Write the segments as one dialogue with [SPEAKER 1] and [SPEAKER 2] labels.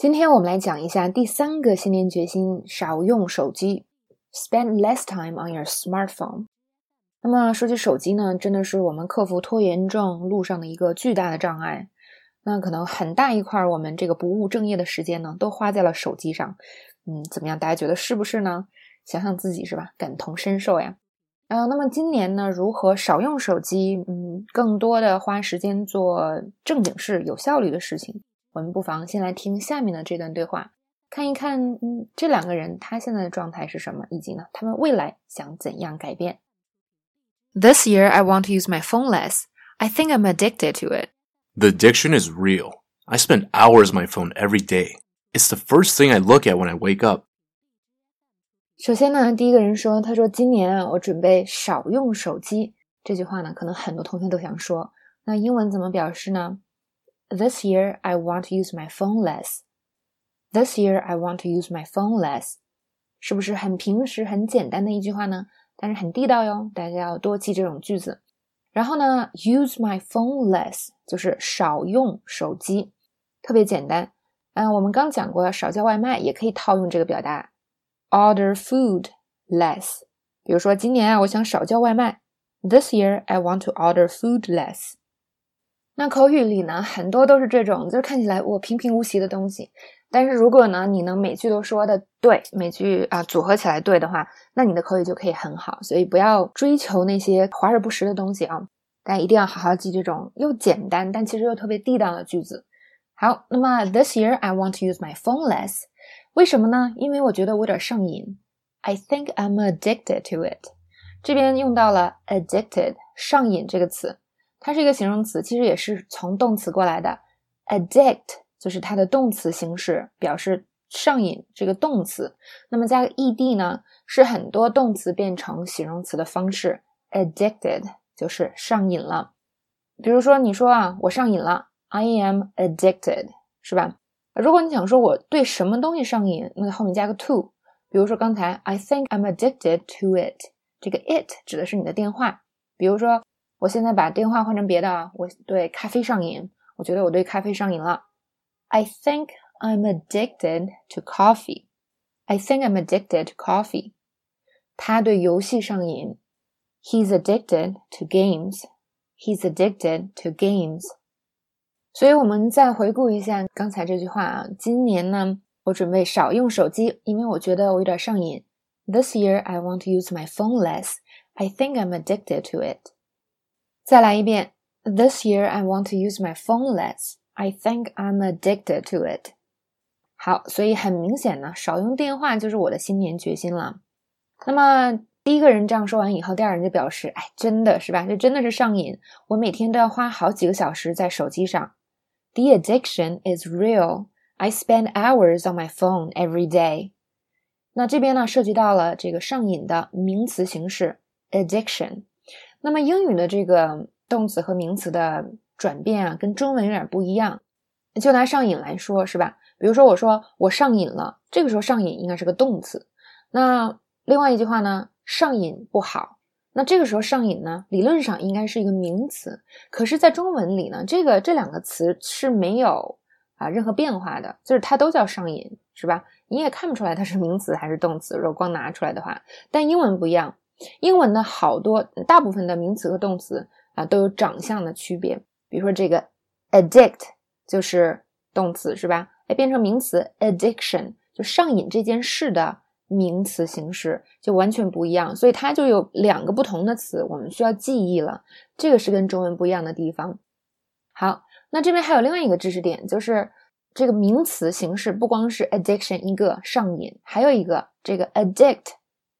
[SPEAKER 1] 今天我们来讲一下第三个新年决心：少用手机，spend less time on your smartphone。那么说起手机呢，真的是我们克服拖延症路上的一个巨大的障碍。那可能很大一块我们这个不务正业的时间呢，都花在了手机上。嗯，怎么样？大家觉得是不是呢？想想自己是吧？感同身受呀。嗯，那么今年呢，如何少用手机？嗯，更多的花时间做正经事、有效率的事情。我们不妨先来听下面的这段对话，看一看，嗯，这两个人他现在的状态是什么，以及呢，他们未来想怎样改变。
[SPEAKER 2] This year, I want to use my phone less. I think I'm addicted to it.
[SPEAKER 3] The addiction is real. I spend hours on my phone every day. It's the first thing I look at when I wake up.
[SPEAKER 1] 首先呢，第一个人说，他说今年啊，我准备少用手机。这句话呢，可能很多同学都想说。那英文怎么表示呢 ？This year, I want to use my phone less. This year, I want to use my phone less. 是不是很平时、很简单的一句话呢？但是很地道哟，大家要多记这种句子。然后呢，use my phone less 就是少用手机，特别简单。嗯，我们刚讲过，少叫外卖也可以套用这个表达，order food less。比如说，今年啊，我想少叫外卖。This year, I want to order food less. 那口语里呢，很多都是这种，就是看起来我平平无奇的东西。但是如果呢，你能每句都说的对，每句啊组合起来对的话，那你的口语就可以很好。所以不要追求那些华而不实的东西啊，大家一定要好好记这种又简单但其实又特别地道的句子。好，那么 This year I want to use my phone less，为什么呢？因为我觉得我有点上瘾。I think I'm addicted to it。这边用到了 addicted 上瘾这个词。它是一个形容词，其实也是从动词过来的。addict 就是它的动词形式，表示上瘾这个动词。那么加个 ed 呢，是很多动词变成形容词的方式。addicted 就是上瘾了。比如说你说啊，我上瘾了，I am addicted，是吧？如果你想说我对什么东西上瘾，那后面加个 to。比如说刚才 I think I'm addicted to it，这个 it 指的是你的电话。比如说。我现在把电话换成别的啊！我对咖啡上瘾，我觉得我对咖啡上瘾了。I think I'm addicted to coffee. I think I'm addicted to coffee. 他对游戏上瘾。He's addicted to games. He's addicted to games. 所以，我们再回顾一下刚才这句话啊。今年呢，我准备少用手机，因为我觉得我有点上瘾。This year, I want to use my phone less. I think I'm addicted to it. 再来一遍。This year I want to use my phone less. I think I'm addicted to it. 好，所以很明显呢，少用电话就是我的新年决心了。那么第一个人这样说完以后，第二人就表示：“哎，真的是吧？这真的是上瘾，我每天都要花好几个小时在手机上。The addiction is real. I spend hours on my phone every day.” 那这边呢，涉及到了这个上瘾的名词形式 addiction。那么英语的这个动词和名词的转变啊，跟中文有点不一样。就拿上瘾来说，是吧？比如说我说我上瘾了，这个时候上瘾应该是个动词。那另外一句话呢，上瘾不好。那这个时候上瘾呢，理论上应该是一个名词。可是，在中文里呢，这个这两个词是没有啊任何变化的，就是它都叫上瘾，是吧？你也看不出来它是名词还是动词，如果光拿出来的话。但英文不一样。英文的好多大部分的名词和动词啊都有长相的区别，比如说这个 addict 就是动词是吧？哎，变成名词 addiction 就上瘾这件事的名词形式就完全不一样，所以它就有两个不同的词，我们需要记忆了。这个是跟中文不一样的地方。好，那这边还有另外一个知识点，就是这个名词形式不光是 addiction 一个上瘾，还有一个这个 addict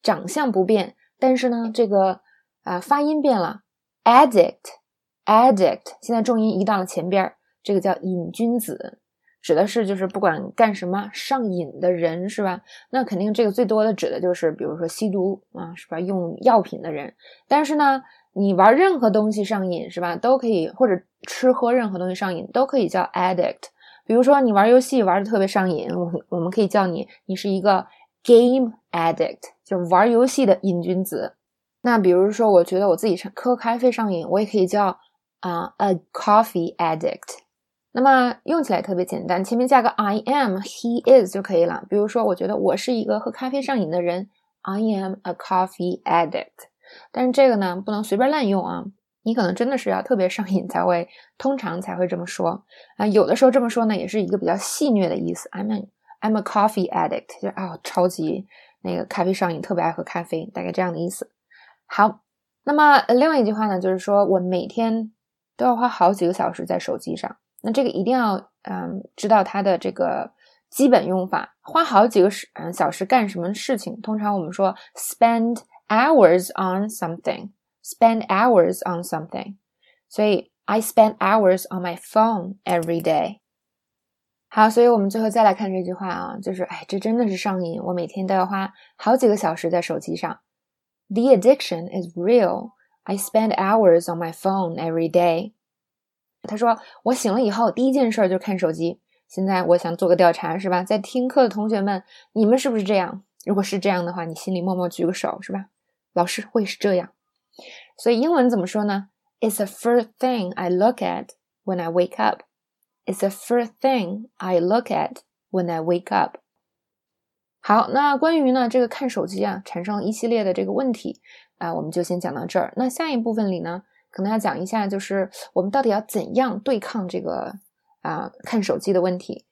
[SPEAKER 1] 长相不变。但是呢，这个啊发音变了，addict，addict，现在重音移到了前边儿，这个叫瘾君子，指的是就是不管干什么上瘾的人，是吧？那肯定这个最多的指的就是比如说吸毒啊，是吧？用药品的人。但是呢，你玩任何东西上瘾，是吧？都可以，或者吃喝任何东西上瘾都可以叫 addict。比如说你玩游戏玩的特别上瘾，我我们可以叫你，你是一个 game addict。就玩游戏的瘾君子，那比如说，我觉得我自己喝咖啡上瘾，我也可以叫啊，a coffee addict。那么用起来特别简单，前面加个 I am、He is 就可以了。比如说，我觉得我是一个喝咖啡上瘾的人，I am a coffee addict。但是这个呢，不能随便滥用啊。你可能真的是要特别上瘾才会，通常才会这么说啊。有的时候这么说呢，也是一个比较戏谑的意思。I'm a I'm a coffee addict，就是啊，超级那个咖啡上瘾，特别爱喝咖啡，大概这样的意思。好，那么另外一句话呢，就是说我每天都要花好几个小时在手机上。那这个一定要嗯知道它的这个基本用法，花好几个时嗯小时干什么事情？通常我们说 spend hours on something。spend hours on something. 所以 I spend hours on my phone every day. 好，所以我们最后再来看这句话啊，就是哎，这真的是上瘾，我每天都要花好几个小时在手机上。The addiction is real. I spend hours on my phone every day. 他说，我醒了以后第一件事就是看手机。现在我想做个调查，是吧？在听课的同学们，你们是不是这样？如果是这样的话，你心里默默举个手，是吧？老师会是这样。所以英文怎么说呢？It's the first thing I look at when I wake up. It's the first thing I look at when I wake up. 好，那关于呢这个看手机啊，产生一系列的这个问题啊，我们就先讲到这儿。那下一部分里呢，可能要讲一下，就是我们到底要怎样对抗这个啊看手机的问题。